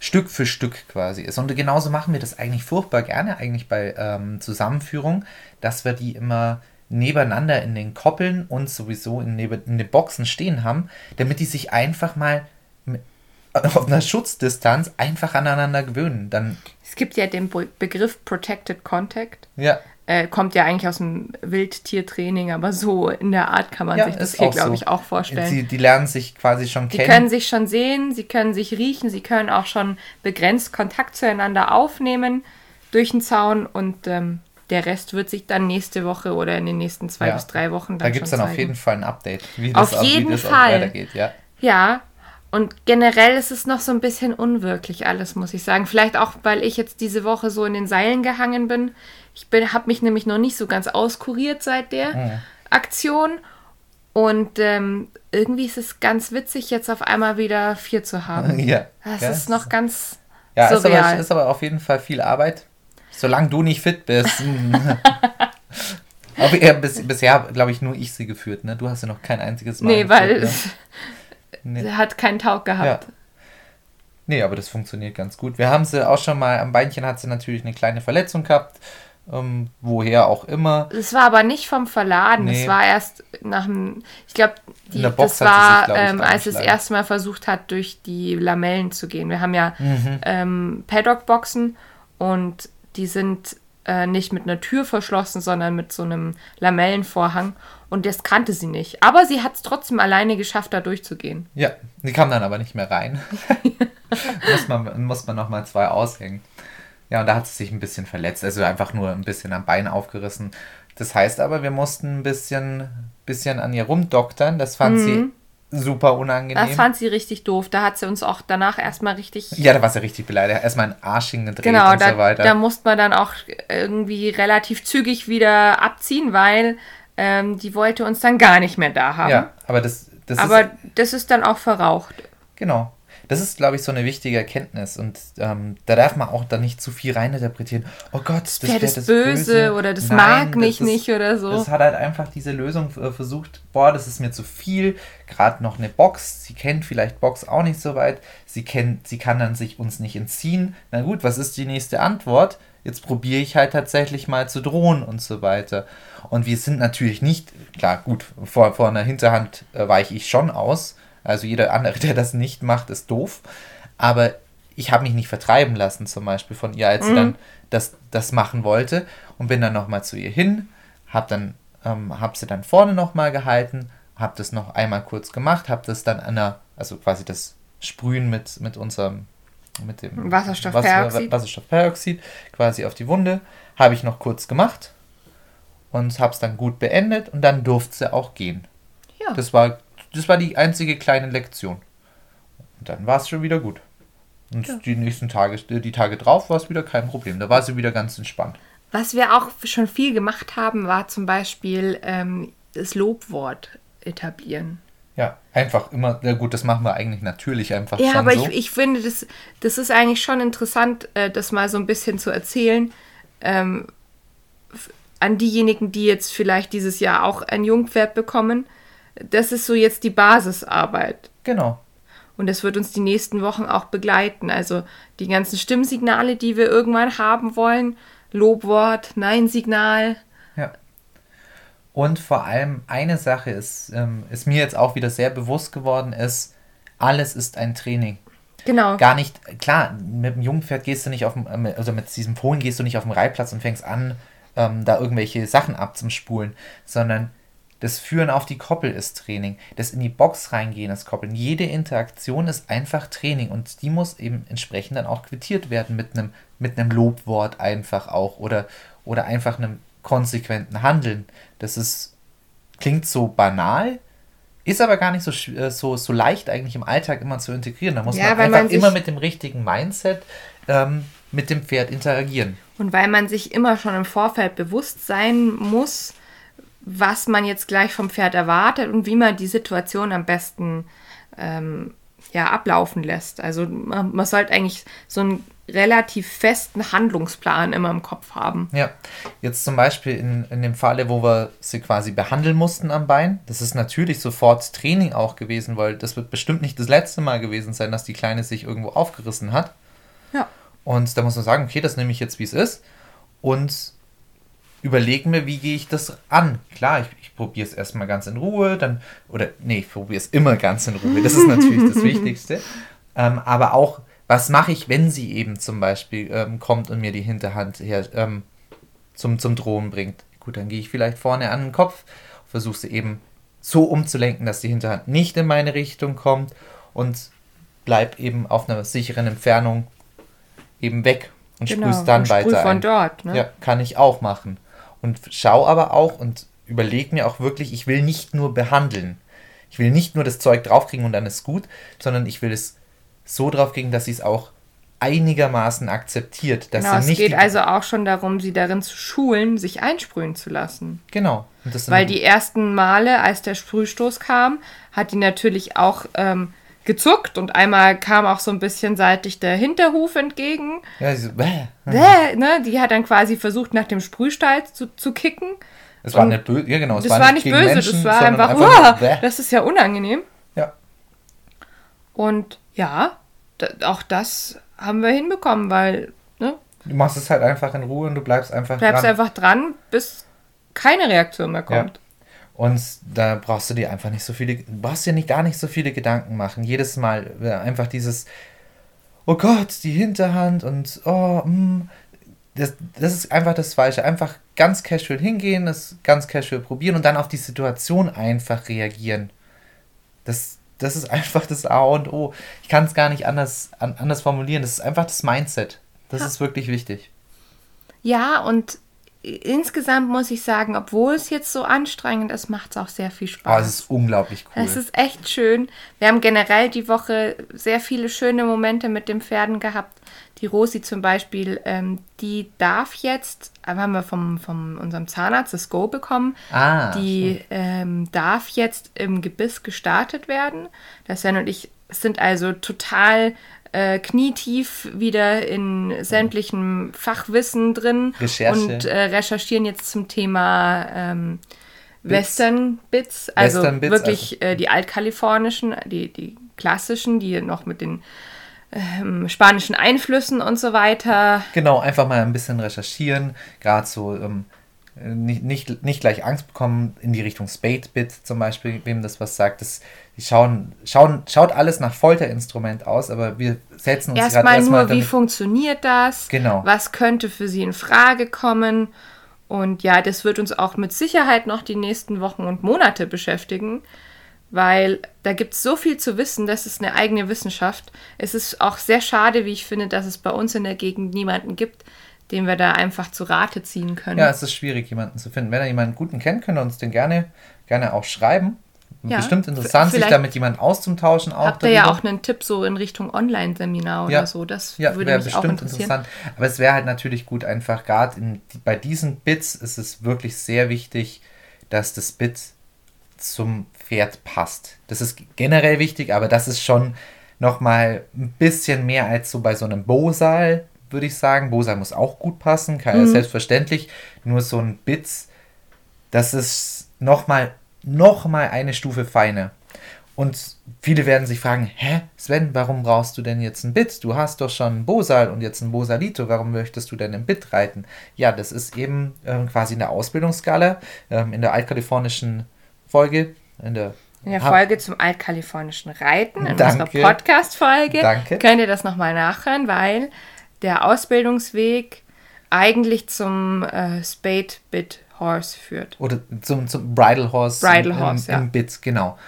S2: Stück für Stück quasi ist. Und genauso machen wir das eigentlich furchtbar gerne, eigentlich bei ähm, Zusammenführung, dass wir die immer nebeneinander in den Koppeln und sowieso in, neben, in den Boxen stehen haben, damit die sich einfach mal mit- auf einer Schutzdistanz einfach aneinander gewöhnen. Dann,
S1: gibt ja den Be Begriff Protected Contact.
S2: ja,
S1: Äh, kommt ja eigentlich aus dem Wildtiertraining, aber so in der Art kann man
S2: ja
S1: sich das hier, glaube
S2: so.
S1: ich, auch vorstellen.
S2: Sie, die lernen sich quasi schon
S1: Sie
S2: kennen.
S1: können sich schon sehen, sie können sich riechen, sie können auch schon begrenzt Kontakt zueinander aufnehmen durch den Zaun und ähm, der Rest wird sich dann nächste Woche oder in den nächsten zwei
S2: Ja.
S1: bis drei Wochen dann
S2: da gibt es dann auf
S1: zeigen.
S2: jeden Fall ein Update, wie
S1: Auf
S2: das, auch-
S1: jeden
S2: wie das
S1: Fall.
S2: weitergeht. Ja.
S1: Ja, und generell ist es noch so ein bisschen unwirklich alles, muss ich sagen. Vielleicht auch, weil ich jetzt diese Woche so in den Seilen gehangen bin. Ich habe mich nämlich noch nicht so ganz auskuriert seit der
S2: Mhm.
S1: Aktion. Und ähm, irgendwie ist es ganz witzig, jetzt auf einmal wieder vier zu haben.
S2: Ja.
S1: Das
S2: ja.
S1: ist noch ganz
S2: Ja, ist aber, ist aber auf jeden Fall viel Arbeit. Solange du nicht fit bist. aber eher bis, bisher, glaube ich, nur ich sie geführt, ne? Du hast ja noch kein einziges Mal.
S1: nee, weil
S2: geführt,
S1: es
S2: ne?
S1: Sie hat keinen Taug gehabt.
S2: Ja. Nee, aber das funktioniert ganz gut. Wir haben sie auch schon mal, am Beinchen hat sie natürlich eine kleine Verletzung gehabt. Ähm, woher auch immer.
S1: Es war aber nicht vom Verladen,
S2: Nee.
S1: es war erst nach dem, ich glaube, das
S2: sich,
S1: war,
S2: glaub ich,
S1: ähm, als es das erste Mal versucht hat, durch die Lamellen zu gehen. Wir haben ja
S2: Mhm.
S1: ähm, Paddock-Boxen und die sind äh, nicht mit einer Tür verschlossen, sondern mit so einem Lamellenvorhang und das kannte sie nicht. Aber sie hat es trotzdem alleine geschafft, da durchzugehen.
S2: Ja, die kam dann aber nicht mehr rein. muss man, muss man nochmal zwei aushängen. Ja, und da hat sie sich ein bisschen verletzt, also einfach nur ein bisschen am Bein aufgerissen. Das heißt aber, wir mussten ein bisschen, bisschen an ihr rumdoktern. Das fand sie super unangenehm.
S1: Das fand sie richtig doof. Da hat sie uns auch danach erstmal richtig.
S2: Ja, da war sie richtig beleidigt. Erstmal ein Arsch hingedreht
S1: Genau,
S2: und
S1: da,
S2: so weiter.
S1: da musste man dann auch irgendwie relativ zügig wieder abziehen, weil ähm, die wollte uns dann gar nicht mehr da haben.
S2: ja, aber das, das
S1: Aber
S2: ist.
S1: das ist dann auch verraucht.
S2: Genau. Das ist, glaube ich, so eine wichtige Erkenntnis. Und ähm, da darf man auch dann nicht zu viel reininterpretieren. Oh Gott, das
S1: Pferd ist böse oder das mag mich nicht oder so.
S2: Das hat halt einfach diese Lösung äh, versucht. Boah, das ist mir zu viel. Gerade noch eine Box. Sie kennt vielleicht Box auch nicht so weit. Sie kennt, sie kann dann sich uns nicht entziehen. Na gut, was ist die nächste Antwort? Jetzt probiere ich halt tatsächlich mal zu drohen und so weiter. Und wir sind natürlich nicht, klar, gut, vor, vor einer Hinterhand äh, weiche ich schon aus. Also jeder andere, der das nicht macht, ist doof. Aber ich habe mich nicht vertreiben lassen, zum Beispiel von ihr, als sie dann das, das machen wollte. Und bin dann nochmal zu ihr hin, habe dann, ähm, hab sie dann vorne nochmal gehalten, habe das noch einmal kurz gemacht, habe das dann an der, also quasi das Sprühen mit, mit unserem, mit dem
S1: Wasserstoffperoxid.
S2: Wasser, Wasserstoffperoxid quasi auf die Wunde, habe ich noch kurz gemacht und habe es dann gut beendet und dann durfte sie auch gehen.
S1: Ja.
S2: Das war, das war die einzige kleine Lektion. Und dann war es schon wieder gut. Und
S1: Ja.
S2: die nächsten Tage, die Tage drauf war es wieder kein Problem. Da war sie wieder ganz entspannt.
S1: Was wir auch schon viel gemacht haben, war zum Beispiel ähm, das Lobwort etablieren.
S2: Ja, einfach immer, ja gut, das machen wir eigentlich natürlich einfach
S1: Ja,
S2: schon
S1: aber
S2: so.
S1: ich, ich finde, das, das ist eigentlich schon interessant, äh, das mal so ein bisschen zu erzählen. Ähm, an diejenigen, die jetzt vielleicht dieses Jahr auch ein Jungpferd bekommen. Das ist so jetzt die Basisarbeit.
S2: genau.
S1: Und das wird uns die nächsten Wochen auch begleiten. Also die ganzen Stimmsignale, die wir irgendwann haben wollen. Lobwort, Nein-Signal.
S2: Ja. Und vor allem eine Sache ist, ähm, ist mir jetzt auch wieder sehr bewusst geworden, ist, alles ist ein Training.
S1: Genau.
S2: Gar nicht, klar, mit dem Jungpferd gehst du nicht auf dem, ähm, also mit diesem Fohlen gehst du nicht auf den Reitplatz und fängst an, ähm, da irgendwelche Sachen abzuspulen, sondern das Führen auf die Koppel ist Training. Das in die Box reingehen ist Koppeln. Jede Interaktion ist einfach Training und die muss eben entsprechend dann auch quittiert werden mit einem, mit einem Lobwort einfach auch oder, oder einfach einem konsequenten Handeln. Das ist, klingt so banal, ist aber gar nicht so, äh, so, so leicht eigentlich im Alltag immer zu integrieren. Da muss
S1: Ja,
S2: man einfach
S1: man
S2: immer mit dem richtigen Mindset ähm, mit dem Pferd interagieren.
S1: Und weil man sich immer schon im Vorfeld bewusst sein muss, was man jetzt gleich vom Pferd erwartet und wie man die Situation am besten ähm, ja, ablaufen lässt. Also man, man sollte eigentlich so einen relativ festen Handlungsplan immer im Kopf haben.
S2: Ja, jetzt zum Beispiel in, in dem Falle, wo wir sie quasi behandeln mussten am Bein, das ist natürlich sofort Training auch gewesen, weil das wird bestimmt nicht das letzte Mal gewesen sein, dass die Kleine sich irgendwo aufgerissen hat.
S1: Ja.
S2: Und da muss man sagen, okay, das nehme ich jetzt, wie es ist. Und überlege mir, wie gehe ich das an. Klar, ich, ich probiere es erstmal ganz in Ruhe, dann, oder nee, ich probiere es immer ganz in Ruhe. Das ist natürlich das Wichtigste. Ähm, aber auch, was mache ich, wenn sie eben zum Beispiel ähm, kommt und mir die Hinterhand her, ähm, zum, zum Drohen bringt? Gut, dann gehe ich vielleicht vorne an den Kopf, versuche sie eben so umzulenken, dass die Hinterhand nicht in meine Richtung kommt und bleib eben auf einer sicheren Entfernung eben weg und sprüh's dann
S1: und sprüh
S2: weiter
S1: von
S2: ein.
S1: dort. Ne?
S2: Ja, kann ich auch machen. Und schau aber auch und überleg mir auch wirklich, ich will nicht nur behandeln. Ich will nicht nur das Zeug draufkriegen und dann ist gut, sondern ich will es so draufkriegen, dass sie es auch einigermaßen akzeptiert. Dass
S1: Genau,
S2: sie
S1: es
S2: nicht
S1: geht
S2: die-
S1: also auch schon darum, sie darin zu schulen, sich einsprühen zu lassen.
S2: Genau.
S1: Weil die ersten Male, als der Sprühstoß kam, hat die natürlich auch ähm, gezuckt und einmal kam auch so ein bisschen seitlich der Hinterhuf entgegen.
S2: ja, sie so, bäh.
S1: Bäh, ne? Die hat dann quasi versucht, nach dem Sprühstall zu, zu kicken.
S2: Es war nicht böse, ja genau, es
S1: Das war nicht
S2: gegen
S1: böse,
S2: Menschen,
S1: das war
S2: sondern
S1: einfach,
S2: nur
S1: "Uah,
S2: bäh.
S1: das ist ja unangenehm.
S2: Ja.
S1: Und ja, auch das haben wir hinbekommen, weil, ne?
S2: Du machst es halt einfach in Ruhe und du bleibst einfach
S1: Bleibst
S2: dran.
S1: einfach dran, bis keine Reaktion mehr
S2: Ja. Und da brauchst du dir einfach nicht so viele, brauchst dir nicht gar nicht so viele Gedanken machen. Jedes Mal äh, einfach dieses, oh Gott, die Hinterhand und oh, mm, das, das ist einfach das Falsche. Einfach ganz casual hingehen, das ganz casual probieren und dann auf die Situation einfach reagieren. Das, das ist einfach das A und O. Ich kann es gar nicht anders, an, anders formulieren. Das ist einfach das Mindset. Das
S1: Ja.
S2: ist wirklich wichtig.
S1: Ja, und insgesamt muss ich sagen, obwohl es jetzt so anstrengend ist, macht es auch sehr viel
S2: Oh,
S1: Spaß.
S2: es ist unglaublich cool.
S1: Es ist echt schön. Wir haben generell die Woche sehr viele schöne Momente mit den Pferden gehabt. Die Rosi zum Beispiel, ähm, die darf jetzt, äh, haben wir vom, vom unserem Zahnarzt das Go bekommen,
S2: Ah,
S1: die ähm, darf jetzt im Gebiss gestartet werden. Das Sven und ich sind also total äh, knietief wieder in sämtlichem Fachwissen drin
S2: Recherche.
S1: und äh, recherchieren jetzt zum Thema ähm, Western Bits, also
S2: Western Bits,
S1: wirklich äh, die altkalifornischen, die, die klassischen, die noch mit den ähm, spanischen Einflüssen und so weiter.
S2: Genau, einfach mal ein bisschen recherchieren, gerade so ähm, nicht, nicht, nicht gleich Angst bekommen in die Richtung Spade-Bit zum Beispiel, wem das was sagt. Das, die schauen, schauen, schaut alles nach Folterinstrument aus, aber wir setzen uns
S1: Erstmal
S2: erstmal
S1: nur, wie
S2: damit-
S1: funktioniert das?
S2: Genau.
S1: Was könnte für Sie in Frage kommen? Und ja, das wird uns auch mit Sicherheit noch die nächsten Wochen und Monate beschäftigen, weil da gibt es so viel zu wissen, das ist eine eigene Wissenschaft. Es ist auch sehr schade, wie ich finde, dass es bei uns in der Gegend niemanden gibt, den wir da einfach zu Rate ziehen können.
S2: Ja, es ist schwierig, jemanden zu finden. Wenn ihr jemanden guten kennt, könnt ihr uns den gerne, gerne auch schreiben.
S1: Ja,
S2: Bestimmt interessant, sich damit jemand auszutauschen. Auch
S1: Habt ihr ja
S2: darüber.
S1: auch einen Tipp so in Richtung Online-Seminar oder
S2: Ja.
S1: so? Das
S2: Ja,
S1: würde
S2: wäre
S1: mich auch
S2: bestimmt
S1: interessieren.
S2: interessant. Aber es wäre halt natürlich gut, einfach gerade bei diesen Bits ist es wirklich sehr wichtig, dass das Bit zum Pferd passt. Das ist generell wichtig, aber das ist schon nochmal ein bisschen mehr als so bei so einem Bosal, würde ich sagen. Bosal muss auch gut passen, kann ja
S1: Mhm.
S2: selbstverständlich. Nur so ein Bits, das ist nochmal noch mal eine Stufe feiner. Und viele werden sich fragen, hä, Sven, warum brauchst du denn jetzt ein Bit? Du hast doch schon ein Bosal und jetzt ein Bosalito, warum möchtest du denn im Bit reiten? Ja, das ist eben ähm, quasi in der Ausbildungsskala, ähm, in der altkalifornischen Folge, in der,
S1: In der Folge zum altkalifornischen Reiten, in
S2: Danke.
S1: unserer Podcast-Folge,
S2: Danke.
S1: könnt ihr das nochmal nachhören, weil der Ausbildungsweg eigentlich zum äh, Spade-Bit-Horse führt.
S2: oder zum, zum Bridal Horse,
S1: Bridal
S2: im,
S1: Horse,
S2: im,
S1: ja.
S2: im Bit, genau.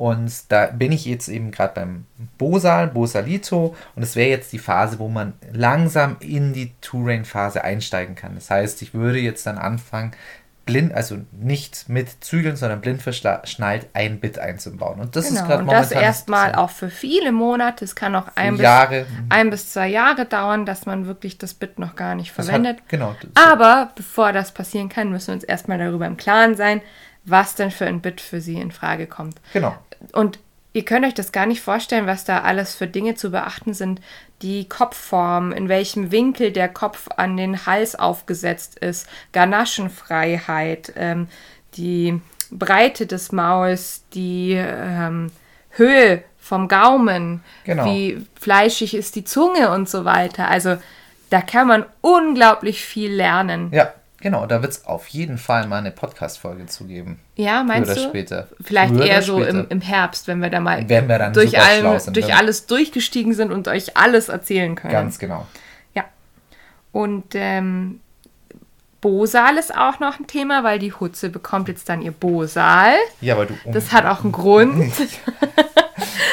S2: Und da bin ich jetzt eben gerade beim Bosal, Bosalito und es wäre jetzt die Phase, wo man langsam in die Two-Rain-Phase einsteigen kann. Das heißt, ich würde jetzt dann anfangen, blind, also nicht mit Zügeln, sondern blind verschnallt ein Bit einzubauen. Und das ist
S1: Genau,
S2: gerade
S1: und das
S2: momentan
S1: erstmal auch für viele Monate. Es kann auch ein bis,
S2: Jahre.
S1: ein bis zwei Jahre dauern, dass man wirklich das Bit noch gar nicht verwendet.
S2: Hat, genau.
S1: Aber bevor das passieren kann, müssen wir uns erstmal darüber im Klaren sein, was denn für ein Bit für Sie in Frage kommt.
S2: genau.
S1: Und ihr könnt euch das gar nicht vorstellen, was da alles für Dinge zu beachten sind. Die Kopfform, in welchem Winkel der Kopf an den Hals aufgesetzt ist, Ganaschenfreiheit, ähm, die Breite des Mauls, die ähm, Höhe vom Gaumen,
S2: Genau.
S1: wie fleischig ist die Zunge und so weiter. Also da kann man unglaublich viel lernen.
S2: Ja, genau. Da wird es auf jeden Fall mal eine Podcast-Folge zu geben.
S1: Ja, meinst
S2: oder
S1: du?
S2: später.
S1: Vielleicht
S2: Früher
S1: eher
S2: oder
S1: so im, im Herbst, wenn wir da mal
S2: Wenn wir dann
S1: durch, allem,
S2: sind,
S1: durch
S2: wenn-
S1: alles durchgestiegen sind und euch alles erzählen können.
S2: Ganz genau.
S1: Ja. Und ähm, Bosal ist auch noch ein Thema, weil die Hutze bekommt jetzt dann ihr Bosal.
S2: Ja, aber du.
S1: Das hat auch einen Grund.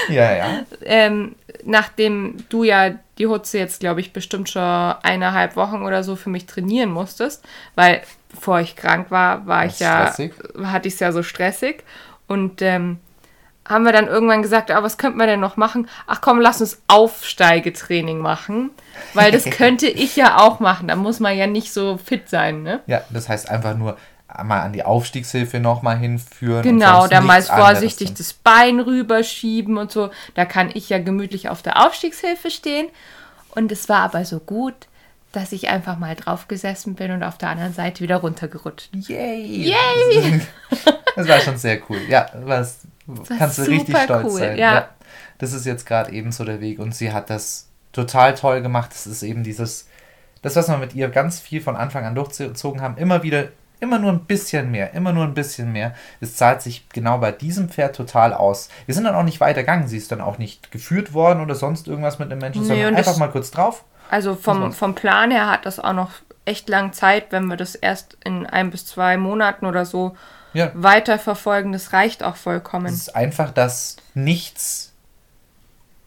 S2: Ja, ja.
S1: ähm, nachdem du ja die Hutze jetzt, glaube ich, bestimmt schon eineinhalb Wochen oder so für mich trainieren musstest, weil bevor ich krank war, war ich ja,
S2: Stressig.
S1: hatte ich es ja so stressig. Und ähm, haben wir dann irgendwann gesagt, ah, was könnten wir denn noch machen? Ach komm, lass uns Aufsteigetraining machen, weil das könnte ich ja auch machen. Da muss man ja nicht so fit sein, ne?
S2: Ja, das heißt einfach nur mal an die Aufstiegshilfe nochmal hinführen.
S1: Genau, da mal vorsichtig das Bein rüberschieben und so. Da kann ich ja gemütlich auf der Aufstiegshilfe stehen. Und es war aber so gut, dass ich einfach mal drauf gesessen bin und auf der anderen Seite wieder runtergerutscht.
S2: Yay!
S1: Yay!
S2: Das war schon sehr cool. Ja, was kannst du richtig stolz
S1: cool,
S2: sein.
S1: ja.
S2: Das ist jetzt gerade eben so der Weg und sie hat das total toll gemacht. Das ist eben dieses, das, was wir mit ihr ganz viel von Anfang an durchgezogen haben, immer wieder, immer nur ein bisschen mehr, immer nur ein bisschen mehr. Es zahlt sich genau bei diesem Pferd total aus. Wir sind dann auch nicht weitergegangen. Sie ist dann auch nicht geführt worden oder sonst irgendwas mit dem Menschen,
S1: Nee,
S2: sondern einfach mal kurz drauf.
S1: Also vom, vom Plan her hat das auch noch echt lang Zeit, wenn wir das erst in ein bis zwei Monaten oder so
S2: Ja.
S1: weiterverfolgen. Das reicht auch
S2: Es
S1: vollkommen.
S2: ist einfach, dass nichts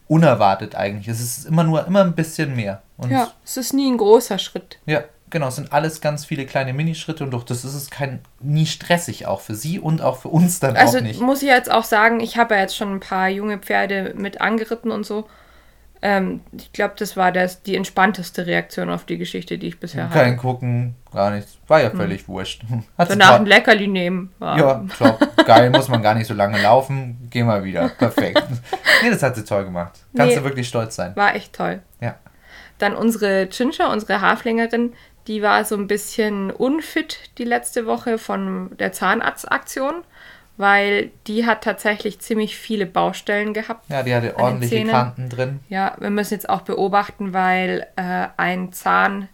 S2: unerwartet eigentlich. Es ist immer nur immer ein bisschen mehr. Und
S1: Ja, es ist nie ein großer Schritt.
S2: ja, Genau, es sind alles ganz viele kleine Minischritte und durch das ist es kein, nie stressig auch für sie und auch für uns dann
S1: Also
S2: auch nicht.
S1: muss ich jetzt auch sagen, ich habe ja jetzt schon ein paar junge Pferde mit angeritten und so. Ähm, ich glaube, das war das, die entspannteste Reaktion auf die Geschichte, die ich bisher hatte.
S2: Kein Gucken, gar nichts. War ja völlig wurscht. Hat sie
S1: Danach ein Leckerli nehmen. War,
S2: Ja, top. Geil, muss man gar nicht so lange laufen. Geh mal wieder. Perfekt. nee, das hat sie toll gemacht. Kannst
S1: Nee.
S2: du wirklich stolz sein.
S1: war echt toll.
S2: Ja.
S1: Dann unsere Ginger, unsere Haflingerin, die war so ein bisschen unfit die letzte Woche von der Zahnarztaktion, weil die hat tatsächlich ziemlich viele Baustellen gehabt.
S2: Ja, die hatte
S1: den
S2: ordentliche. Kanten drin.
S1: Ja, wir müssen jetzt auch beobachten, weil äh, ein Zahn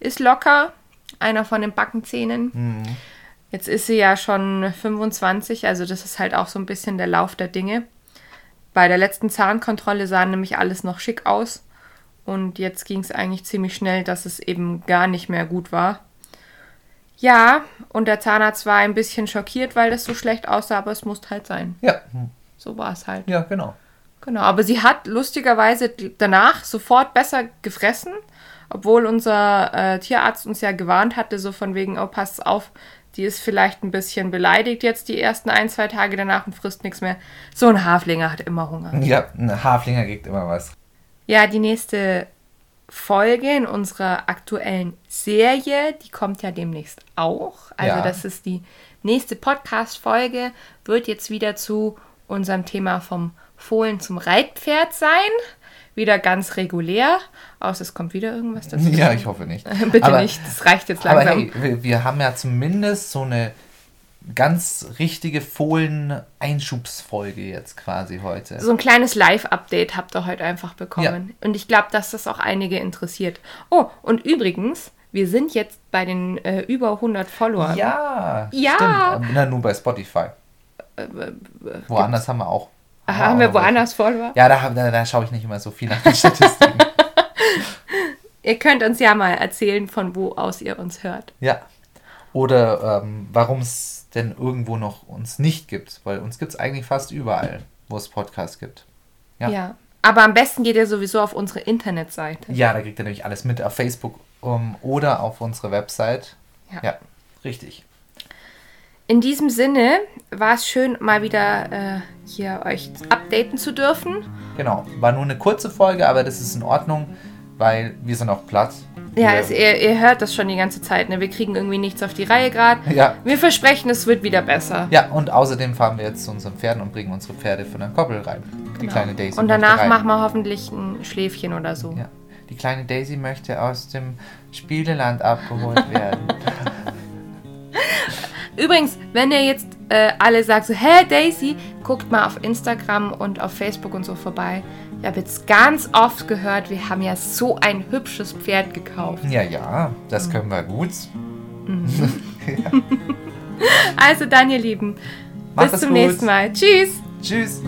S1: ist locker, einer von den Backenzähnen.
S2: Mhm.
S1: Jetzt ist sie ja schon 25, also das ist halt auch so ein bisschen der Lauf der Dinge. Bei der letzten Zahnkontrolle sah nämlich alles noch schick aus. Und jetzt ging es eigentlich ziemlich schnell, dass es eben gar nicht mehr gut war. Ja, und der Zahnarzt war ein bisschen schockiert, weil das so schlecht aussah, aber es musste halt sein.
S2: Ja,
S1: So war es halt.
S2: ja, genau.
S1: Genau, aber sie hat lustigerweise danach sofort besser gefressen, obwohl unser äh, Tierarzt uns ja gewarnt hatte, so von wegen, oh, pass auf, die ist vielleicht ein bisschen beleidigt jetzt die ersten ein, zwei Tage danach und frisst nichts mehr. So ein Haflinger hat immer Hunger.
S2: Ja, ein Haflinger kriegt immer was.
S1: Ja, die nächste Folge in unserer aktuellen Serie, die kommt ja demnächst auch. Also
S2: Ja.
S1: das ist die nächste Podcast-Folge, wird jetzt wieder zu unserem Thema vom Fohlen zum Reitpferd sein. Wieder ganz regulär. Außer es kommt wieder irgendwas dazu.
S2: Ja, ich hoffe nicht.
S1: Bitte
S2: aber,
S1: nicht, das reicht jetzt
S2: Aber
S1: langsam.
S2: hey, wir, wir haben ja zumindest so eine ganz richtige Fohlen-Einschubsfolge jetzt quasi heute.
S1: So ein kleines Live-Update habt ihr heute einfach bekommen. Und ich glaube, dass das auch einige interessiert. Oh, und übrigens, wir sind jetzt bei den äh, über 100 Followern.
S2: Ja,
S1: Ja.
S2: stimmt. Na, nur bei Spotify. Woanders haben wir auch.
S1: Aha, haben wir
S2: auch welche.
S1: woanders Follower?
S2: Ja, da, da, da schaue ich nicht immer so viel nach den Statistiken.
S1: Ihr könnt uns ja mal erzählen, von wo aus ihr uns hört.
S2: ja. Oder ähm, warum es denn irgendwo noch uns nicht gibt. Weil uns gibt es eigentlich fast überall, wo es Podcasts gibt. Ja.
S1: Ja. Aber am besten geht ihr sowieso auf unsere Internetseite.
S2: Ja, da kriegt ihr nämlich alles mit auf Facebook um, oder auf unsere Website.
S1: Ja.
S2: ja richtig.
S1: In diesem Sinne war es schön, mal wieder äh, hier euch updaten zu dürfen.
S2: Genau. War nur eine kurze Folge, aber das ist in Ordnung, weil wir sind auch platt.
S1: Ja, es, ihr, ihr hört das schon die ganze Zeit. Ne? Wir kriegen irgendwie nichts auf die Reihe gerade.
S2: ja,
S1: Wir versprechen, es wird wieder besser.
S2: ja, und außerdem fahren wir jetzt zu unseren Pferden und bringen unsere Pferde von der Koppel rein. Die kleine Daisy.
S1: Genau. Und danach machen wir hoffentlich ein Schläfchen oder so.
S2: Ja. Die kleine Daisy möchte aus dem Spieleland abgeholt werden.
S1: Übrigens, wenn ihr jetzt äh, alle sagt so, hä Daisy, guckt mal auf Instagram und auf Facebook und so vorbei. Ich habe jetzt ganz oft gehört, wir haben ja so ein hübsches Pferd gekauft.
S2: ja, ja, das können wir gut.
S1: Also dann, ihr Lieben,
S2: Macht
S1: bis zum
S2: gut.
S1: nächsten Mal. Tschüss.
S2: Tschüss.